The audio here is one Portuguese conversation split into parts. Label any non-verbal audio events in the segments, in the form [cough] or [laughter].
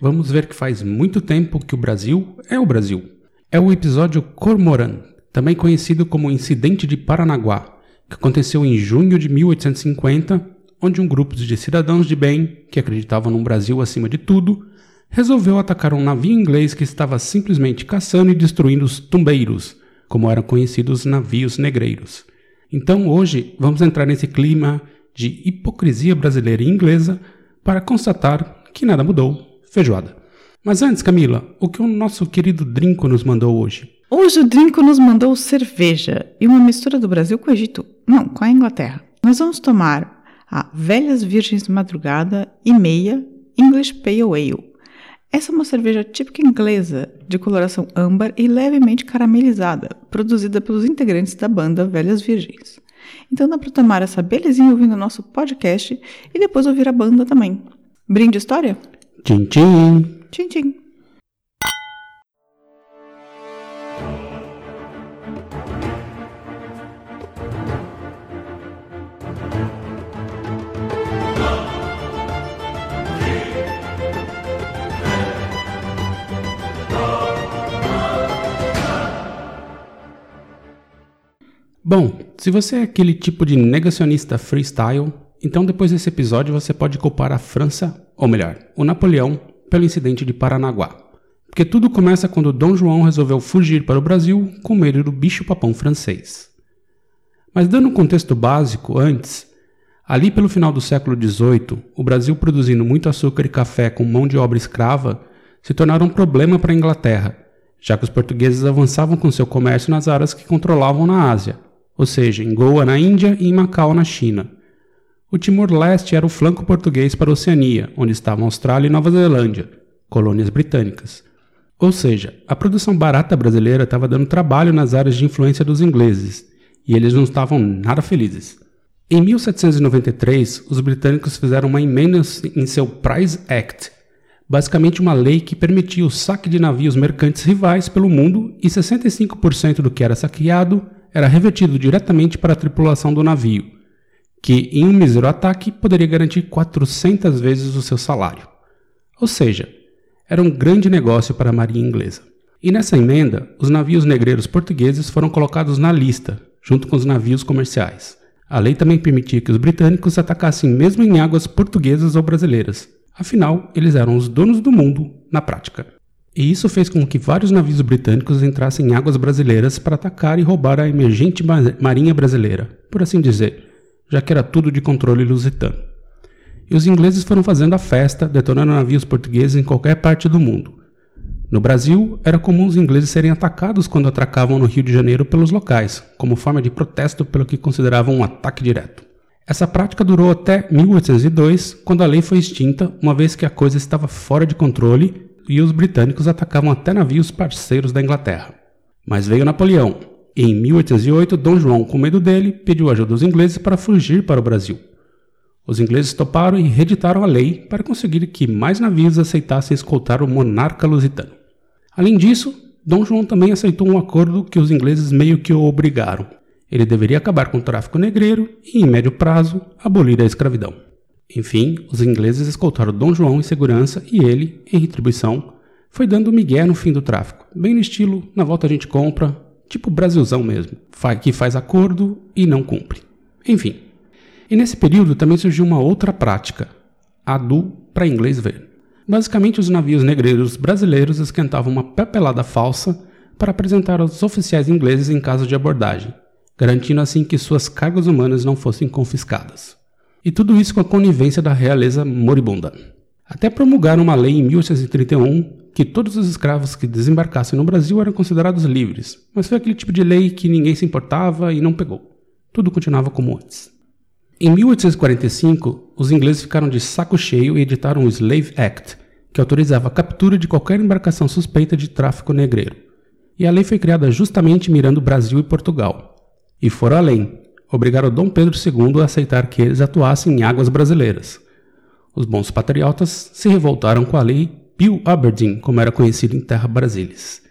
vamos ver que faz muito tempo que o Brasil é o Brasil. É o episódio Cormoran, também conhecido como Incidente de Paranaguá, que aconteceu em junho de 1850, onde um grupo de cidadãos de bem, que acreditavam num Brasil acima de tudo, resolveu atacar um navio inglês que estava simplesmente caçando e destruindo os tumbeiros, como eram conhecidos os navios negreiros. Então hoje vamos entrar nesse clima de hipocrisia brasileira e inglesa para constatar que nada mudou. Feijoada. Mas antes, Camila, o que o nosso querido Drinco nos mandou hoje? Hoje o Drinco nos mandou cerveja e uma mistura do Brasil com o Egito. Não, com a Inglaterra. Nós vamos tomar a Velhas Virgens de Madrugada e Meia English Pale Ale. Essa é uma cerveja típica inglesa, de coloração âmbar e levemente caramelizada, produzida pelos integrantes da banda Velhas Virgens. Então dá para tomar essa belezinha ouvindo o nosso podcast e depois ouvir a banda também. Brinde história? Tchim, tchim. Tchim, tchim. Bom, se você é aquele tipo de negacionista freestyle, então depois desse episódio você pode culpar a França, ou melhor, o Napoleão, pelo incidente de Paranaguá. Porque tudo começa quando Dom João resolveu fugir para o Brasil com medo do bicho-papão francês. Mas dando um contexto básico antes, ali pelo final do século XVIII, o Brasil produzindo muito açúcar e café com mão de obra escrava se tornaram um problema para a Inglaterra, já que os portugueses avançavam com seu comércio nas áreas que controlavam na Ásia, ou seja, em Goa na Índia e em Macau na China. O Timor-Leste era o flanco português para a Oceania, onde estavam Austrália e Nova Zelândia, colônias britânicas. Ou seja, a produção barata brasileira estava dando trabalho nas áreas de influência dos ingleses, e eles não estavam nada felizes. Em 1793, os britânicos fizeram uma emenda em seu Prize Act, basicamente uma lei que permitia o saque de navios mercantes rivais pelo mundo e 65% do que era saqueado era revertido diretamente para a tripulação do navio, que em um mísero ataque poderia garantir 400 vezes o seu salário. Ou seja, era um grande negócio para a marinha inglesa. E nessa emenda, os navios negreiros portugueses foram colocados na lista, junto com os navios comerciais. A lei também permitia que os britânicos atacassem mesmo em águas portuguesas ou brasileiras. Afinal, eles eram os donos do mundo na prática. E isso fez com que vários navios britânicos entrassem em águas brasileiras para atacar e roubar a emergente marinha brasileira, por assim dizer, já que era tudo de controle lusitano. E os ingleses foram fazendo a festa, detonando navios portugueses em qualquer parte do mundo. No Brasil, era comum os ingleses serem atacados quando atracavam no Rio de Janeiro pelos locais, como forma de protesto pelo que consideravam um ataque direto. Essa prática durou até 1802, quando a lei foi extinta, uma vez que a coisa estava fora de controle e os britânicos atacavam até navios parceiros da Inglaterra. Mas veio Napoleão, em 1808 Dom João, com medo dele, pediu ajuda dos ingleses para fugir para o Brasil. Os ingleses toparam e reeditaram a lei para conseguir que mais navios aceitassem escoltar o monarca lusitano. Além disso, Dom João também aceitou um acordo que os ingleses meio que o obrigaram. Ele deveria acabar com o tráfico negreiro e, em médio prazo, abolir a escravidão. Enfim, os ingleses escoltaram Dom João em segurança e ele, em retribuição, foi dando migué no fim do tráfico, bem no estilo na volta a gente compra, tipo Brasilzão mesmo, que faz acordo e não cumpre. Enfim. E nesse período também surgiu uma outra prática, a do para inglês ver. Basicamente, os navios negreiros brasileiros esquentavam uma papelada falsa para apresentar aos oficiais ingleses em caso de abordagem, garantindo assim que suas cargas humanas não fossem confiscadas. E tudo isso com a conivência da realeza moribunda. Até promulgaram uma lei em 1831 que todos os escravos que desembarcassem no Brasil eram considerados livres, mas foi aquele tipo de lei que ninguém se importava e não pegou. Tudo continuava como antes. Em 1845, os ingleses ficaram de saco cheio e editaram o Slave Act, que autorizava a captura de qualquer embarcação suspeita de tráfico negreiro. E a lei foi criada justamente mirando Brasil e Portugal. E foram além, obrigaram Dom Pedro II a aceitar que eles atuassem em águas brasileiras. Os bons patriotas se revoltaram com a lei Bill Aberdeen, como era conhecido em terra brasilis.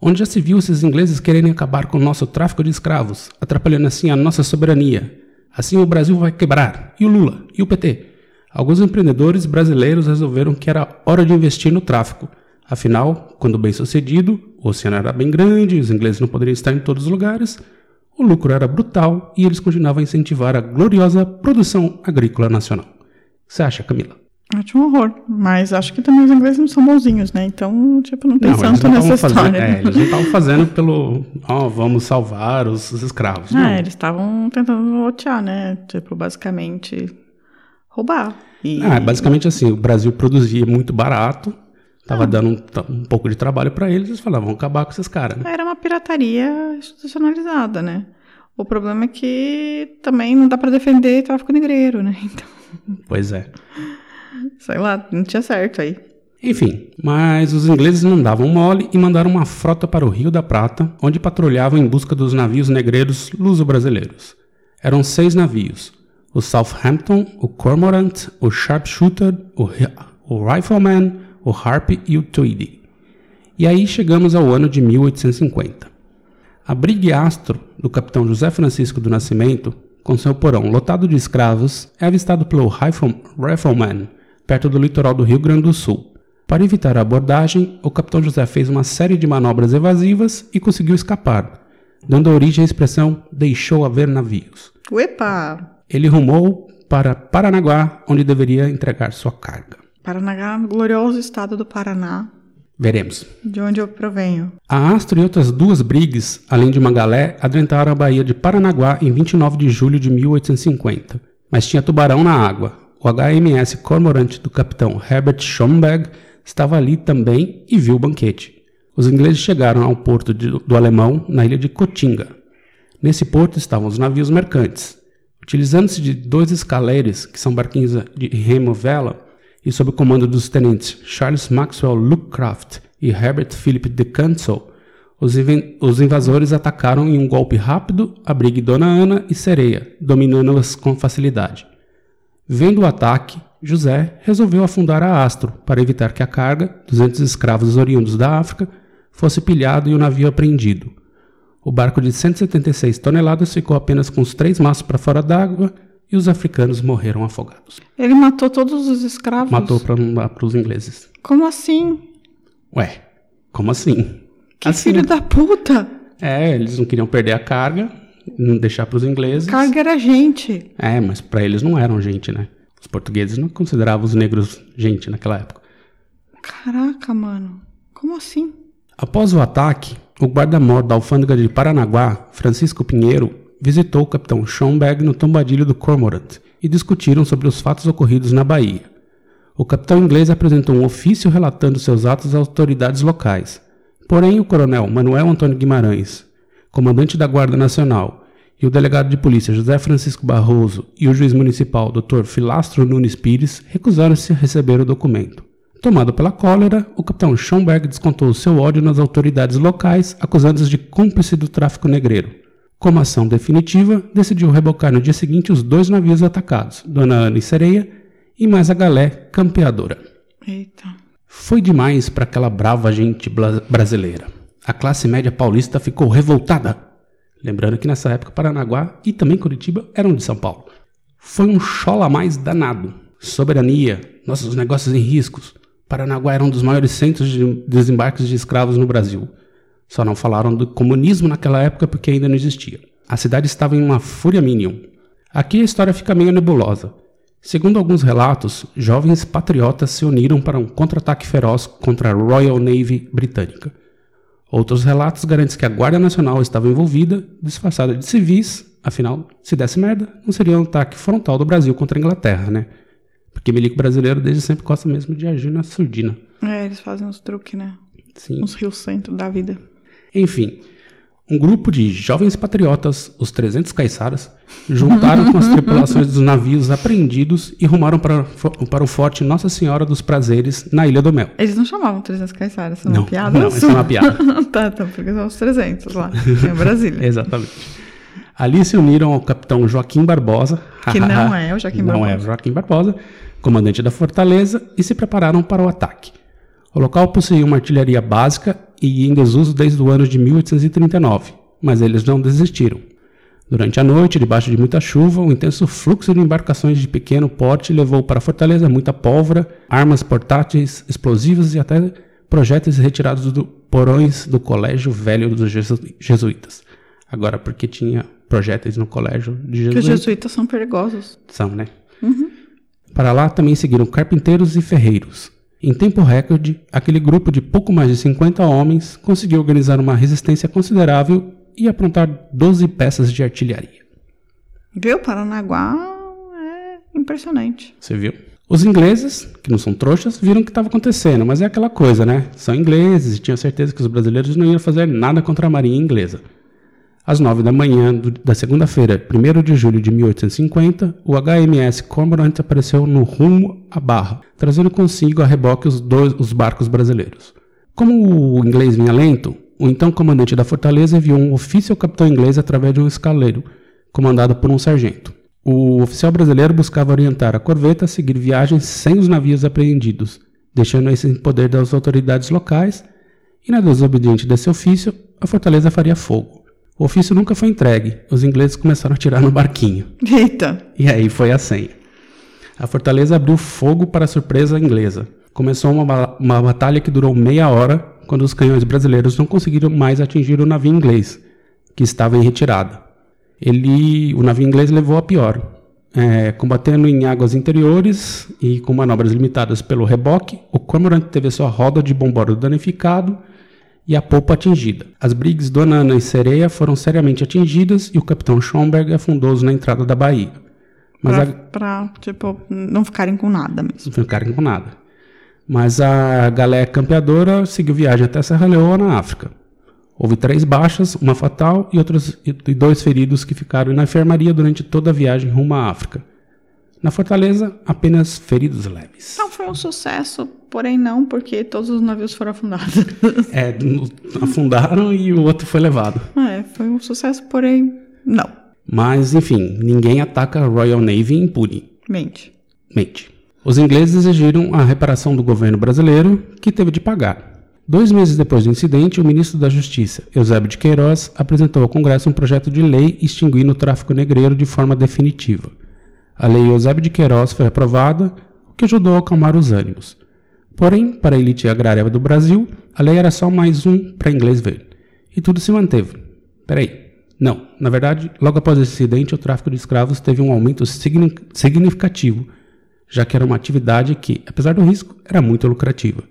Onde já se viu esses ingleses quererem acabar com o nosso tráfico de escravos, atrapalhando assim a nossa soberania. Assim o Brasil vai quebrar. E o Lula? E o PT? Alguns empreendedores brasileiros resolveram que era hora de investir no tráfico. Afinal, quando bem sucedido, o oceano era bem grande, os ingleses não poderiam estar em todos os lugares, o lucro era brutal e eles continuavam a incentivar a gloriosa produção agrícola nacional. O que você acha, Camila? Acho um horror. Mas acho que também os ingleses não são bonzinhos, né? Então, tipo, não tem Não, santo não nessa história. fazendo, é, eles não estavam fazendo pelo, ó, vamos salvar os, os escravos. Ah, não. eles estavam tentando rotear, né? Tipo, basicamente roubar. E... Ah, basicamente assim, o Brasil produzia muito barato, tava dando um, um pouco de trabalho para eles, eles falavam, vamos acabar com esses caras, né? Era uma pirataria institucionalizada, né? O problema é que também não dá pra defender tráfico negreiro, né? [laughs] Então, Pois é. Sei lá, não tinha certo aí. Enfim, mas os ingleses não davam mole e mandaram uma frota para o Rio da Prata, onde patrulhavam em busca dos navios negreiros luso-brasileiros. Eram seis navios: o Southampton, o Cormorant, o Sharpshooter, o, o Rifleman, o Harp e o Tweedy. E aí chegamos ao ano de 1850. A Brigue Astro, do capitão José Francisco do Nascimento, com seu porão lotado de escravos, é avistado pelo Rifle- Rifleman, perto do litoral do Rio Grande do Sul. Para evitar a abordagem, o capitão José fez uma série de manobras evasivas e conseguiu escapar, dando origem à expressão deixou haver navios. Uepa! Ele rumou para Paranaguá, onde deveria entregar sua carga. Paraná, glorioso estado do Paraná, Veremos. de onde eu provenho. A Astro e outras duas brigues, além de uma galé, adentraram a Baía de Paranaguá em 29 de julho de 1850. Mas tinha tubarão na água. O HMS Cormorant do capitão Herbert Schomberg estava ali também e viu o banquete. Os ingleses chegaram ao porto de- do Alemão, na ilha de Cotinga. Nesse porto estavam os navios mercantes. Utilizando-se de dois escaleres, que são barquinhos de remo vela, e sob o comando dos tenentes Charles Maxwell Lookcraft e Herbert Philip de Cancel, os, os invasores atacaram em um golpe rápido a brigue Dona Ana e Sereia, dominando-as com facilidade. Vendo o ataque, José resolveu afundar a Astro para evitar que a carga, 200 escravos oriundos da África, fosse pilhado e o navio apreendido. O barco de 176 toneladas ficou apenas com os três mastros para fora d'água e os africanos morreram afogados. Ele matou todos os escravos? Matou para os ingleses. Como assim? Ué, como assim? Que Assim, filho da puta! É, eles não queriam perder a carga, deixar para os ingleses. Carga era gente. É, mas para eles não eram gente, né? Os portugueses não consideravam os negros gente naquela época. Caraca, mano. Como assim? Após o ataque, o guarda-mor da alfândega de Paranaguá, Francisco Pinheiro, visitou o capitão Schomberg no tombadilho do Cormorant e discutiram sobre os fatos ocorridos na Bahia. O capitão inglês apresentou um ofício relatando seus atos às autoridades locais. Porém, o coronel Manuel Antônio Guimarães, comandante da Guarda Nacional, e o delegado de polícia José Francisco Barroso e o juiz municipal Dr. Filastro Nunes Pires recusaram-se a receber o documento. Tomado pela cólera, o capitão Schomberg descontou seu ódio nas autoridades locais, acusando-os de cúmplice do tráfico negreiro. Como ação definitiva, decidiu rebocar no dia seguinte os dois navios atacados, Dona Ana e Sereia, e mais a galé campeadora. Eita. Foi demais para aquela brava gente brasileira. A classe média paulista ficou revoltada. Lembrando que nessa época Paranaguá e também Curitiba eram de São Paulo. Foi um chola mais danado. Soberania, nossos negócios em riscos. Paranaguá era um dos maiores centros de desembarques de escravos no Brasil. Só não falaram do comunismo naquela época porque ainda não existia. A cidade estava em uma fúria mínima. Aqui a história fica meio nebulosa. Segundo alguns relatos, jovens patriotas se uniram para um contra-ataque feroz contra a Royal Navy britânica. Outros relatos garantem que a Guarda Nacional estava envolvida, disfarçada de civis, afinal, se desse merda, não seria um ataque frontal do Brasil contra a Inglaterra, né? Porque milico brasileiro desde sempre gosta mesmo de agir na surdina. É, eles fazem uns truques, né? Sim. Uns rios centro da vida. Enfim, Um grupo de jovens patriotas, os 300 caiçaras, juntaram com as tripulações dos navios apreendidos e rumaram para, para o forte Nossa Senhora dos Prazeres, na Ilha do Mel. Eles não chamavam 300 caiçaras, isso é uma Não, piada? não, isso é uma piada. [laughs] tá, tá, porque são os 300 lá, em [laughs] Brasília. Exatamente. Ali se uniram ao capitão Joaquim Barbosa, [laughs] Que não é o Joaquim não Barbosa. é o Joaquim Barbosa, comandante da fortaleza, e se prepararam para o ataque. O local possuía uma artilharia básica e em desuso desde o ano de 1839, mas eles não desistiram. Durante a noite, debaixo de muita chuva, um intenso fluxo de embarcações de pequeno porte levou para a fortaleza muita pólvora, armas portáteis, explosivos e até projéteis retirados do porões do Colégio Velho dos Jesu- Jesuítas. Agora, porque tinha projéteis no Colégio de Que os Jesuítas? jesuítas são perigosos. São, né? Para lá também seguiram carpinteiros e ferreiros. Em tempo recorde, aquele grupo de pouco mais de 50 homens conseguiu organizar uma resistência considerável e aprontar 12 peças de artilharia. Viu? Paranaguá é impressionante. Você viu? Os ingleses, que não são trouxas, viram o que estava acontecendo, mas é aquela coisa, né? São ingleses e tinham certeza que os brasileiros não iam fazer nada contra a marinha inglesa. Às nove da manhã do- da segunda-feira, 1 de julho de 1850, o HMS Cormorant apareceu no rumo à Barra, trazendo consigo a reboque os, dois, os barcos brasileiros. Como o inglês vinha lento, o então comandante da fortaleza enviou um ofício ao capitão inglês através de um escaleiro, comandado por um sargento. O oficial brasileiro buscava orientar a corveta a seguir viagens sem os navios apreendidos, deixando esse em poder das autoridades locais, e na desobediente desse ofício, a fortaleza faria fogo. O ofício nunca foi entregue, os ingleses começaram a atirar no barquinho. Eita! E aí foi a senha. A fortaleza abriu fogo para a surpresa inglesa. Começou uma, uma batalha que durou meia hora, quando os canhões brasileiros não conseguiram mais atingir o navio inglês, que estava em retirada. Ele, o navio inglês levou a pior. É, combatendo em águas interiores e com manobras limitadas pelo reboque, o Cormorant teve sua roda de bombordo danificado e a polpa atingida. As brigas Dona Ana e Sereia foram seriamente atingidas e o capitão Schomberg afundou-os na entrada da baía. Mas Pra, a, pra, tipo, não ficarem com nada mesmo. não ficaram com nada. Mas a galé campeadora seguiu viagem até Serra Leoa, na África. Houve três baixas, uma fatal e, outros, e dois feridos que ficaram na enfermaria durante toda a viagem rumo à África. Na Fortaleza, apenas feridos leves. Então foi um sucesso, porém não, porque todos os navios foram afundados. [laughs] É, afundaram e o outro foi levado. é, foi um sucesso, porém não. Mas, enfim, ninguém ataca a Royal Navy impune. Mente. Mente. Os ingleses exigiram a reparação do governo brasileiro, que teve de pagar. Dois meses depois do incidente, o ministro da Justiça, Eusébio de Queiroz, apresentou ao Congresso um projeto de lei extinguindo o tráfico negreiro de forma definitiva. A lei Eusébio de Queiroz foi aprovada, o que ajudou a acalmar os ânimos. Porém, para a elite agrária do Brasil, a lei era só mais um para inglês ver. E tudo se manteve. Peraí. Não, na verdade, logo após esse incidente, o tráfico de escravos teve um aumento signi- significativo, já que era uma atividade que, apesar do risco, era muito lucrativa.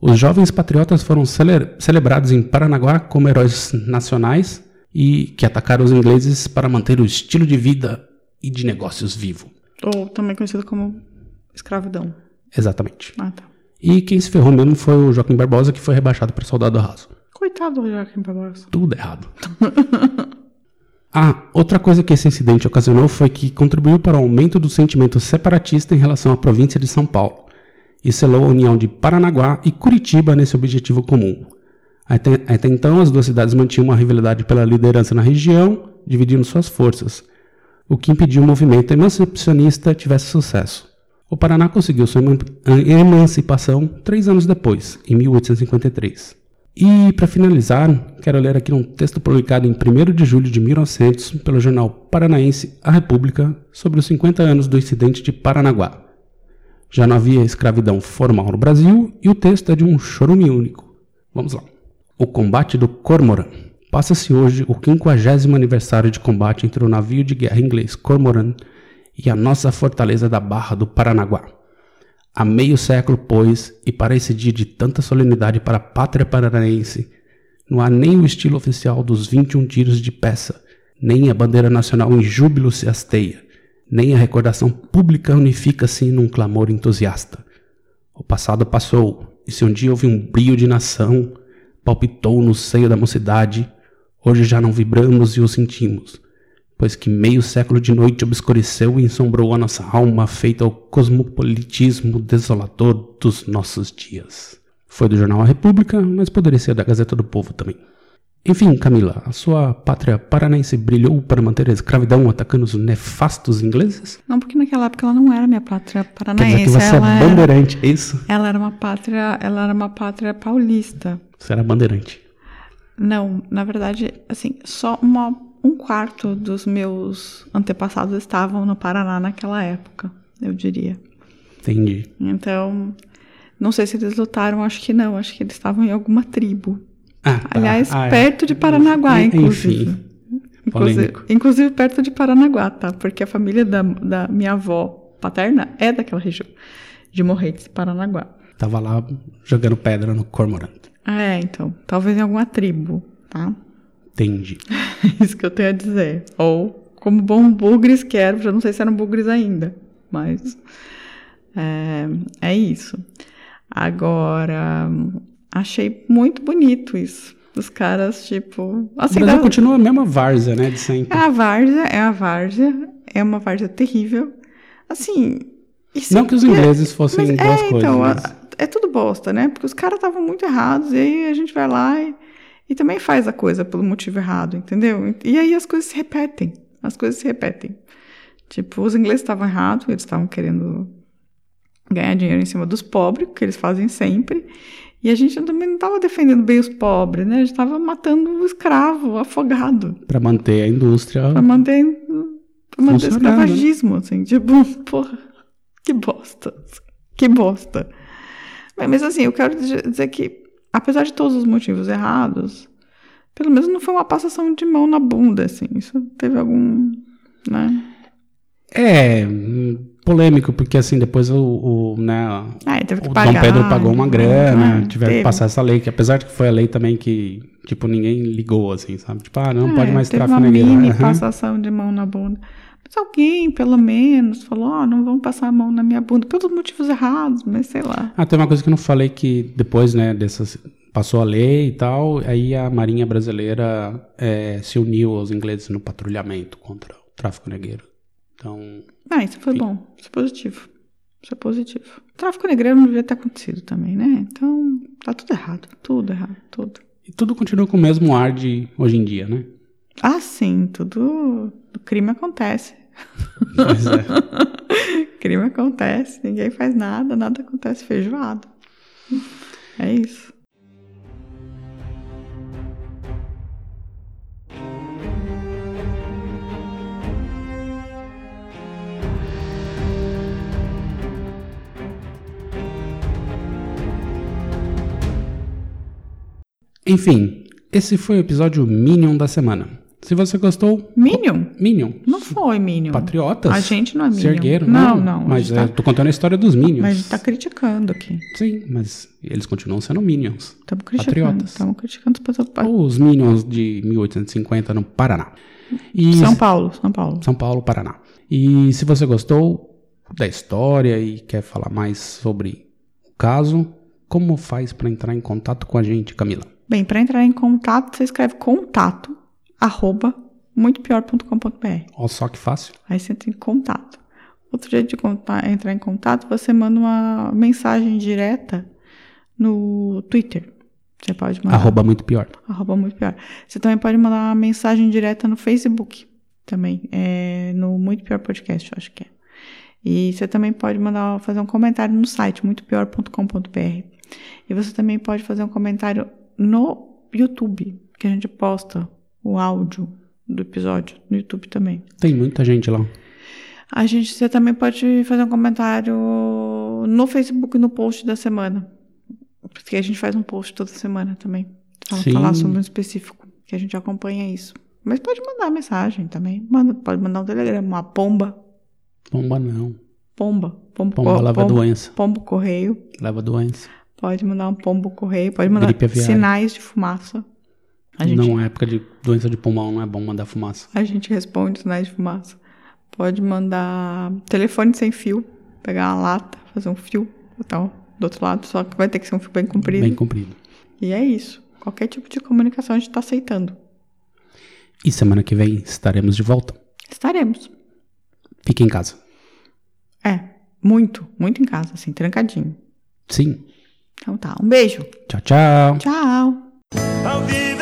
Os jovens patriotas foram cele- celebrados em Paranaguá como heróis nacionais e que atacaram os ingleses para manter o estilo de vida e de negócios vivo. Ou também conhecido como escravidão. Exatamente. Ah, tá. E quem se ferrou mesmo foi o Joaquim Barbosa, que foi rebaixado para soldado raso. Coitado do Joaquim Barbosa. Tudo errado. [laughs] ah, outra coisa que esse incidente ocasionou foi que contribuiu para o aumento do sentimento separatista em relação à província de São Paulo e selou a união de Paranaguá e Curitiba nesse objetivo comum. Até, até então, as duas cidades mantinham uma rivalidade pela liderança na região, dividindo suas forças, o que impediu o movimento emancipacionista tivesse sucesso. O Paraná conseguiu sua eman- emancipação três anos depois, em 1853. E, para finalizar, quero ler aqui um texto publicado em 1 de julho de 1900 pelo jornal paranaense A República sobre os 50 anos do incidente de Paranaguá. Já não havia escravidão formal no Brasil e o texto é de um chorume único. Vamos lá. O combate do Cormoran. Passa-se hoje o 50 aniversário de combate entre o navio de guerra inglês Cormoran e a nossa fortaleza da Barra do Paranaguá. Há meio século, pois, e para esse dia de tanta solenidade para a pátria paranaense, não há nem o estilo oficial dos 21 tiros de peça, nem a bandeira nacional em júbilo se hasteia, nem a recordação pública unifica-se num clamor entusiasta. O passado passou, e se um dia houve um brio de nação, palpitou no seio da mocidade, Hoje já não vibramos e o sentimos, pois que meio século de noite obscureceu e ensombrou a nossa alma, feita ao cosmopolitismo desolador dos nossos dias. Foi do jornal A República, mas poderia ser da Gazeta do Povo também. Enfim, Camila, a sua pátria paranaense brilhou para manter a escravidão atacando os nefastos ingleses? Não, porque naquela época ela não era minha pátria Quer paranaense. dizer que você é ela, era, bandeirante, é isso? ela era uma pátria, ela era uma pátria paulista. Você era bandeirante. Não, na verdade, assim, só uma, um quarto dos meus antepassados estavam no Paraná naquela época, eu diria. Entendi. Então, não sei se eles lutaram, acho que não, acho que eles estavam em alguma tribo. Ah, tá. Aliás, Ah, é. perto de Paranaguá, Enfim, inclusive. Inclusive, polêmico. inclusive perto de Paranaguá, tá? Porque a família da, da minha avó paterna é daquela região, de Morretes, Paranaguá. Tava lá jogando pedra no cormorante. É, então, talvez em alguma tribo, tá? Entendi. [laughs] Isso que eu tenho a dizer. Ou como bom bugres que eram, já não sei se eram bugres ainda, mas é, é isso. Agora, achei muito bonito isso. Os caras, tipo. Assim, Brasil dá- continua a mesma várzea, né, de sempre. é a várzea, é a várzea, é uma várzea terrível. Assim. Não que os é- ingleses fossem mas boas é, coisas. então, mas- é tudo bosta, né? Porque os caras estavam muito errados, e aí a gente vai lá e, e também faz a coisa pelo motivo errado, entendeu? E aí as coisas se repetem. As coisas se repetem. Tipo, os ingleses estavam errados, eles estavam querendo ganhar dinheiro em cima dos pobres, que eles fazem sempre. E a gente também não estava defendendo bem os pobres, né? A gente estava matando o escravo, o afogado. Pra manter a indústria. Pra manter, pra manter Funcionando, né? escravagismo, assim, tipo, [laughs] porra, que bosta, que bosta. Mas, mas, assim, eu quero dizer que, apesar de todos os motivos errados, pelo menos não foi uma passação de mão na bunda, assim, isso teve algum, né? É, polêmico, porque assim, depois o, o, né, Ah, ele teve que o pagar. Dom Pedro pagou uma grana, né? tiveram que passar essa lei, que apesar de que foi a lei também que, tipo, ninguém ligou, assim, sabe? Tipo, ah, não É, pode mais teve tráfico uma mini passação de mão na bunda. Mas alguém, pelo menos, falou, ó, não vão passar a mão na minha bunda, pelos motivos errados, mas sei lá. Ah, tem uma coisa que eu não falei que depois, né, dessas passou a lei e tal, aí a Marinha Brasileira é, se uniu aos ingleses no patrulhamento contra o tráfico negreiro. Então, Ah, isso foi Enfim. bom. Isso é positivo. Isso é positivo. O tráfico negreiro não devia ter acontecido também, né? Então, tá tudo errado. Tudo errado. Tudo. e tudo continua com o mesmo ar de hoje em dia, né? Ah, sim. Tudo... O crime acontece. Pois é. [laughs] crime acontece. Ninguém faz nada. Nada acontece feijoado. É isso. Enfim, esse foi o episódio Minion da semana. Se você gostou, Minion? Minion. Não foi Minion. Patriotas. A gente não é Se Minion. ergueram, Não, não. não. a Mas gente é, tá- tô contando a história dos Minions. Mas a gente tá criticando aqui. Sim, mas eles continuam sendo Minions. Estamos criticando. Patriotas. Estamos criticando os patriotas. Os Minions de 1850 no Paraná. E São Paulo, São Paulo. São Paulo, Paraná. E se você gostou da história e quer falar mais sobre o caso, como faz para entrar em contato com a gente, Camila? Bem, para entrar em contato, você escreve contato, arroba, muitopior.com.br. Olha só que fácil. Aí você entra em contato. Outro jeito de contar- entrar em contato, você manda uma mensagem direta no Twitter. Você pode mandar. Arroba muito pior. Arroba muito pior. Você também pode mandar uma mensagem direta no Facebook. Também. É no Muito Pior Podcast, eu acho que é. E você também pode mandar fazer um comentário no site muitopior.com.br. E você também pode fazer um comentário no YouTube, que a gente posta o áudio do episódio no YouTube também. Tem muita gente lá. A gente você também pode fazer um comentário no Facebook no post da semana. Porque a gente faz um post toda semana também. Sim. falar sobre um específico, que a gente acompanha isso. Mas pode mandar mensagem também. Manda, pode mandar um telegrama, uma pomba. Pomba não. Pomba. Pombo, Pomba co- leva pombo- doença. Pombo correio. Leva doença. Pode mandar um pombo correio. Pode mandar sinais de fumaça. A gente, Não, é época de doença de pulmão, não é bom mandar fumaça. a gente responde sinais de fumaça. Pode mandar telefone sem fio. Pegar uma lata, fazer um fio, botar do outro lado. Só que vai ter que ser um fio bem comprido. Bem comprido. E é isso. Qualquer tipo de comunicação a gente está aceitando. E semana que vem estaremos de volta. Estaremos. Fique em casa. É, muito, muito em casa, assim, trancadinho. Sim. Então tá, um beijo. Tchau, tchau. Tchau.